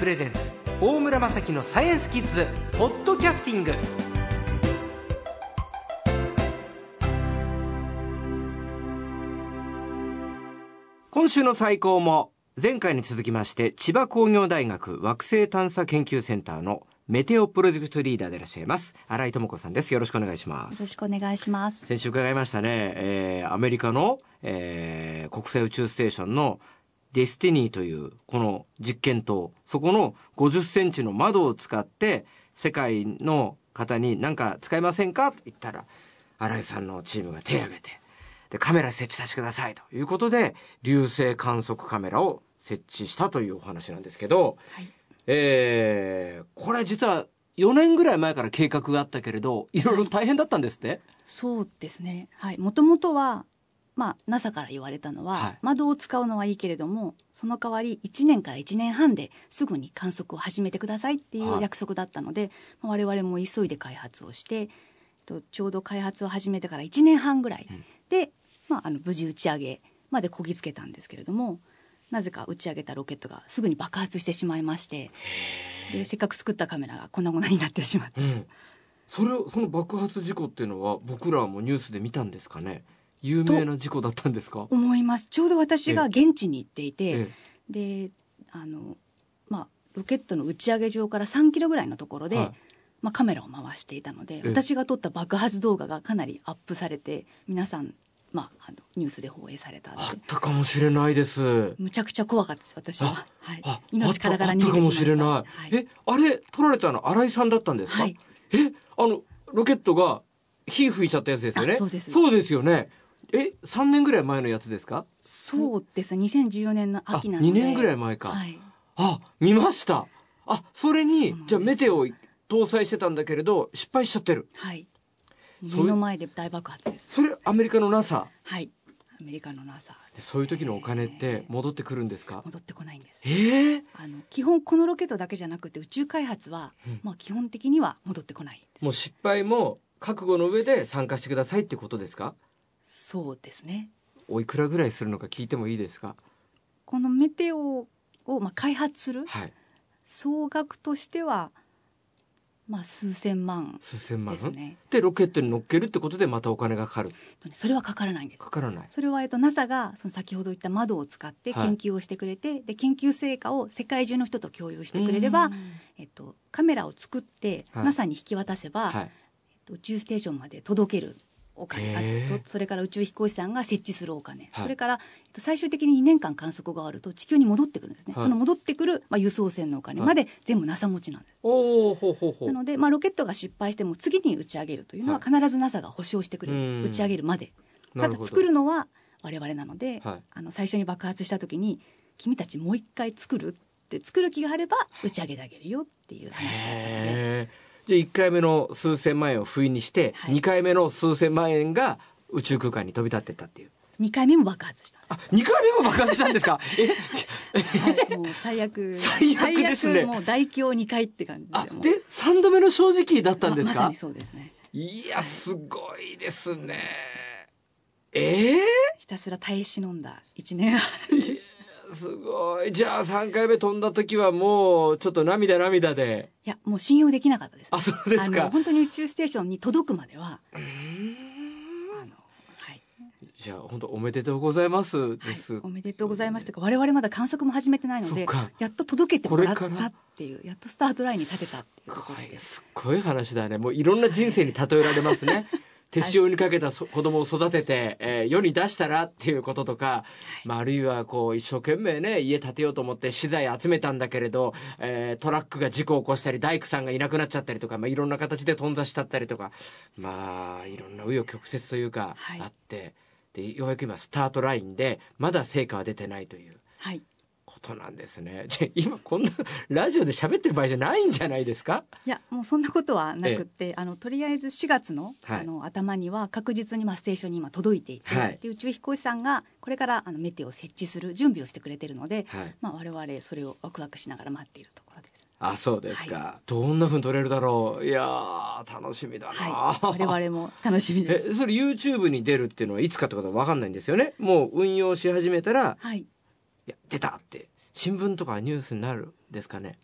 プレゼンツ。大村雅樹のサイエンスキッズポッドキャスティング。今週の最高も前回に続きまして千葉工業大学惑星探査研究センターのメテオプロジェクトリーダーでいらっしゃいます新井智子さんです。よろしくお願いします。よろしくお願いします。先週伺いましたね、えー、アメリカの、えー、国際宇宙ステーションのデスティニーというこの実験棟。そこの50センチの窓を使って世界の方に何か使いませんかと言ったら新井さんのチームが手を挙げてでカメラ設置させてくださいということで流星観測カメラを設置したというお話なんですけど、はい、えー、これ実は4年ぐらい前から計画があったけれどいろいろ大変だったんですって、はい、そうですね。はい。もともとはまあ、NASA から言われたのは、はい、窓を使うのはいいけれどもその代わり1年から1年半ですぐに観測を始めてくださいっていう約束だったので、はい、我々も急いで開発をしてちょうど開発を始めてから1年半ぐらいで、うん、まあ、あの無事打ち上げまでこぎつけたんですけれどもなぜか打ち上げたロケットがすぐに爆発してしまいましてでせっかく作ったカメラが粉々になってしまった、うん、それその爆発事故っていうのは僕らもニュースで見たんですかね？有名な事故だったんですか？思います。ちょうど私が現地に行っていてであのまあロケットの打ち上げ場から3キロぐらいのところで、はい、まあ、カメラを回していたので私が撮った爆発動画がかなりアップされて皆さんまあ、あのニュースで放映されたあったかもしれないです。むちゃくちゃ怖かったです私は、はい、命からがら逃げてきました。かもしれない、はい、えあれ撮られたの新井さんだったんですか、はい、えあのロケットが火吹いちゃったやつですよね？そうです。そうですよねえ三年ぐらい前のやつですか？そうです2014年の秋なので。2年ぐらい前か、はい、あ見ました。あそれにじゃあメテオ搭載してたんだけれど失敗しちゃってる。はい。目の前で大爆発です。それアメリカの NASA はい。アメリカの NASA そういう時のお金って戻ってくるんですか？戻ってこないんです。えー、あの基本このロケットだけじゃなくて宇宙開発は、うん、まあ基本的には戻ってこないもう失敗も覚悟の上で参加してくださいってことですか？そうですね。おいくらぐらいするのか聞いてもいいですか？このメテオをまあ開発する、はい、総額としてはまあ数千万数千万？ですね。でロケットに乗っけるってことでまたお金がかかる？それはかからないんです。かからない。それはえっと NASA がその先ほど言った窓を使って研究をしてくれて、はい、で研究成果を世界中の人と共有してくれれば、えっとカメラを作って、はい、NASA に引き渡せば、はい、えっと宇宙ステーションまで届けるお金とそれから宇宙飛行士さんが設置するお金、はい、それから、えっと、最終的に2年間観測が終わると地球に戻ってくるんですね、はい、その戻ってくる、まあ、輸送船のお金まで全部 NASA 持ちなんです、おほほほなので、まあ、ロケットが失敗しても次に打ち上げるというのは必ず NASA が保証してくれる、打ち上げるまで。ただ作るのは我々なので、はい、あの最初に爆発した時に君たちもう一回作るって作る気があれば打ち上げてあげるよっていう話だったので。じゃあ1回目の数千万円を不意にして、はい、2回目の数千万円が宇宙空間に飛び立ってったっていう。2回目も爆発した。あ、2回目も爆発したんですか？はい、もう最悪。最悪ですね。もう大凶2回って感じで。で、3度目の正直だったんですか、ま、まさにそうですね。いや、すごいですね。ええー、ひたすら耐え忍んだ1年半でした。すごい。じゃあ3回目飛んだ時はもうちょっと涙涙で。いや、もう信用できなかったです。あ、そうですか。本当に宇宙ステーションに届くまでは。あの、はい。じゃあ本当おめでとうございますです、はい、おめでとうございますとか我々まだ観測も始めてないのでやっと届けてもらったっていうやっとスタートラインに立てたっていうところですすごい話だねもういろんな人生に例えられますね手塩にかけた子供を育てて、えー、世に出したらっていうこととか、まあ、あるいはこう一生懸命ね家建てようと思って資材集めたんだけれど、えー、トラックが事故を起こしたり大工さんがいなくなっちゃったりとか、まあ、いろんな形で頓挫しちゃったりとかまあいろんな紆余曲折というかあって、でようやく今スタートラインでまだ成果は出てないという。はいことなんですね。じゃ今こんなラジオで喋ってる場合じゃないんじゃないですか？いやもうそんなことはなくて、あのとりあえず4月の,、あの頭には確実にまあステーションに今届いていて、はい、で宇宙飛行士さんがこれからあのメテオを設置する準備をしてくれてるので、はい、まあ我々それをワクワクしながら待っているところです。あそうですか、はい、どんなふうに撮れるだろう？いや楽しみだな、はい、我々も楽しみです。えそれ YouTube に出るっていうのはいつかってことは分かんないんですよね？もう運用し始めたら、はい、いや出たって新聞とかニュースになるですかね。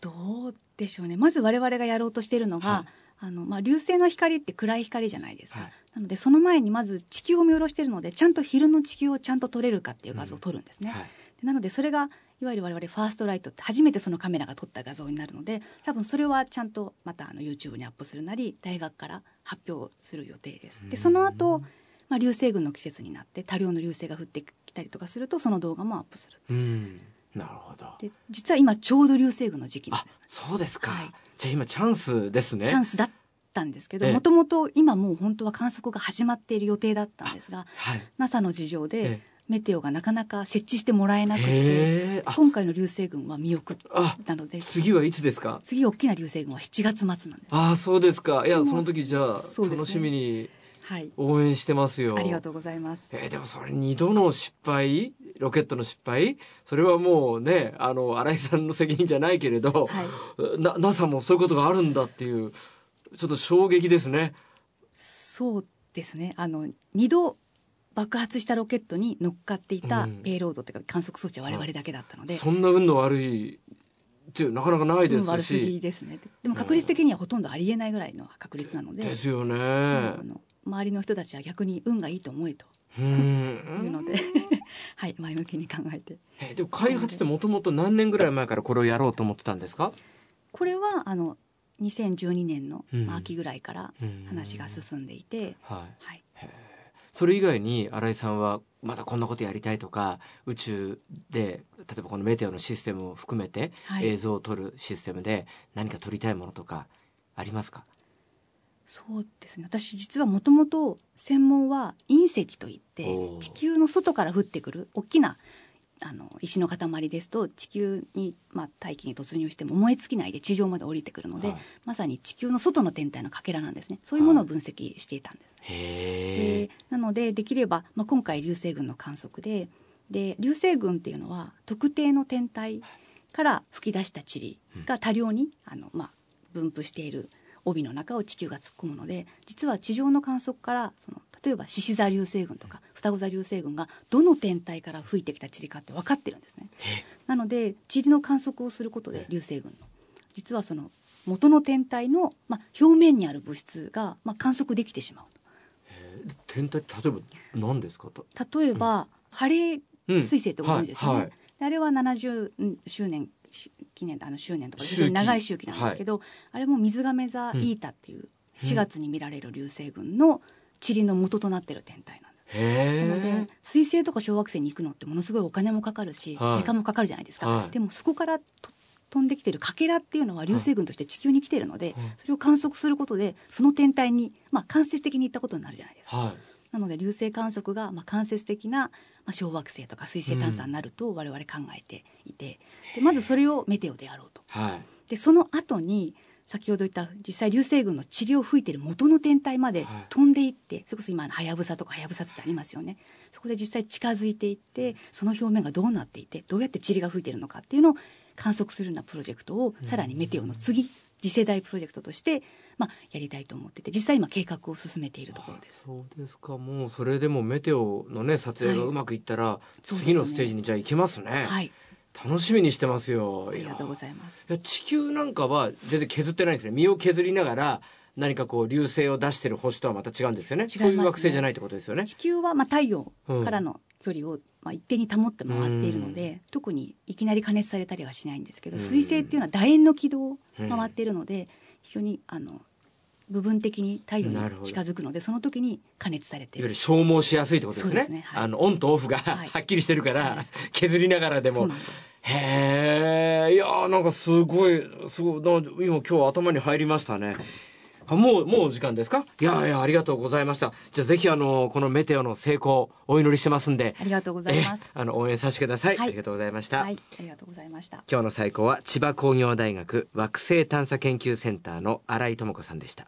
どうでしょうね。まず我々がやろうとしているのが、はい、あのまあ、流星の光って暗い光じゃないですか、はい、なのでその前にまず地球を見下ろしているのでちゃんと昼の地球をちゃんと撮れるかっていう画像を撮るんですね、うんはい、なのでそれがいわゆる我々ファーストライトって初めてそのカメラが撮った画像になるので多分それはちゃんとまたあの YouTube にアップするなり大学から発表する予定です。でその後、まあ流星群の季節になって多量の流星が降ってきたりとかするとその動画もアップする。うん。なるほど。で実は今ちょうど流星群の時期なんです、ね、そうですか。はい、じゃあ今チャンスですね。チャンスだったんですけどもともと今もう本当は観測が始まっている予定だったんですが、はい、NASA の事情でメテオがなかなか設置してもらえなくて今回の流星群は見送ったので次はいつですか？次大きな流星群は7月末なんです。ああそうですか。いやその時じゃあ、ね、楽しみに応援してますよ、はい、ありがとうございます。えー、でもそれ2度の失敗？ロケットの失敗？それはもうねあの新井さんの責任じゃないけれど、はい、な NASA もそういうことがあるんだっていうちょっと衝撃ですね。そうですね。あの2度爆発したロケットに乗っかっていたペイロードというか観測装置は我々だけだったので、うん、そんな運の悪いってなかなかないですし、悪すぎですね。でも確率的にはほとんどありえないぐらいの確率なので、ですよね、周りの人たちは逆に運がいいと思えと。いうので。はい前向きに考えて。えでも開発ってもともと何年ぐらい前からこれをやろうと思ってたんですか？これはあの2012年の秋ぐらいから話が進んでいて、はい、はい。それ以外に新井さんはまだこんなことやりたいとか宇宙で例えばこのメテオのシステムを含めて映像を撮るシステムで何か撮りたいものとかありますか？そうですね。私実はもともと専門は隕石といって地球の外から降ってくる大きなあの石の塊ですと地球に、まあ、大気に突入しても燃え尽きないで地上まで降りてくるので、はい、まさに地球の外の天体のかけらなんですね。そういうものを分析していたんです。はい、でなのでできれば、まあ、今回流星群の観測でで流星群っていうのは特定の天体から吹き出した塵が多量に、あのまあ、分布している帯の中を地球が突っ込むので実は地上の観測からその例えば獅子座流星群とか双子座流星群がどの天体から吹いてきた塵かって分かってるんですね。なので塵の観測をすることで流星群の実はその元の天体の、まあ、表面にある物質が、まあ、観測できてしまう天体例えば何ですか？例えば、うん、ハレー彗星ってご存知ですよね、はい。はい、あれは70周年記念あの周年とか非常に長い周期なんですけど、はい、あれも水亀座イータっていう4月に見られる流星群の塵の元となってる天体なんです。なので彗星とか小惑星に行くのってものすごいお金もかかるし、時間もかかるじゃないですか、はい、でもそこから飛んできてるかけらっていうのは流星群として地球に来てるので、はい、それを観測することでその天体に、まあ、間接的に行ったことになるじゃないですか。はい、なので流星観測が、まあ、間接的な、まあ、小惑星とか彗星探査になると我々考えていて、でまずそれをメテオでやろうと。でその後に先ほど言った実際流星群の治療を吹いてる元の天体まで飛んでいって、はい、それこそ今はやぶさとかはやぶさってありますよね。そこで実際近づいていってその表面がどうなっていてどうやって塵が吹いてるのかっていうのを観測するようなプロジェクトを、さらにメテオの次次世代プロジェクトとして、まあ、やりたいと思ってて実際今計画を進めているところですそうですかもうそれでもメテオのね撮影がうまくいったら、はい、次のステージにじゃあ行けますね。はい楽しみにしてますよ。ありがとうございます。いや地球なんかは全然削ってないんですね。身を削りながら何かこう流星を出してる星とはまた違うんですよね。ねそういう惑星じゃないってことですよね。地球はまあ太陽からの距離をまあ一定に保って回っているので、うん、特にいきなり加熱されたりはしないんですけど、水星っていうのは楕円の軌道を回っているので、非常にあの部分的に太陽に近づくのでその時に加熱されていわゆる消耗しやすいってことですね。すねはい、あのオンとオフが、はっきりしてるから、削りながらでも。へえいやなんかすごいすごい今今日頭に入りましたね。もう、もう時間ですか？いやいや、ありがとうございました。じゃあぜひあの、このメテオの成功、お祈りしてますんで。ありがとうございます。あの、応援させてくださいはい、ありがとうございました。はい、ありがとうございました。今日の最高は千葉工業大学惑星探査研究センターの新井智子さんでした。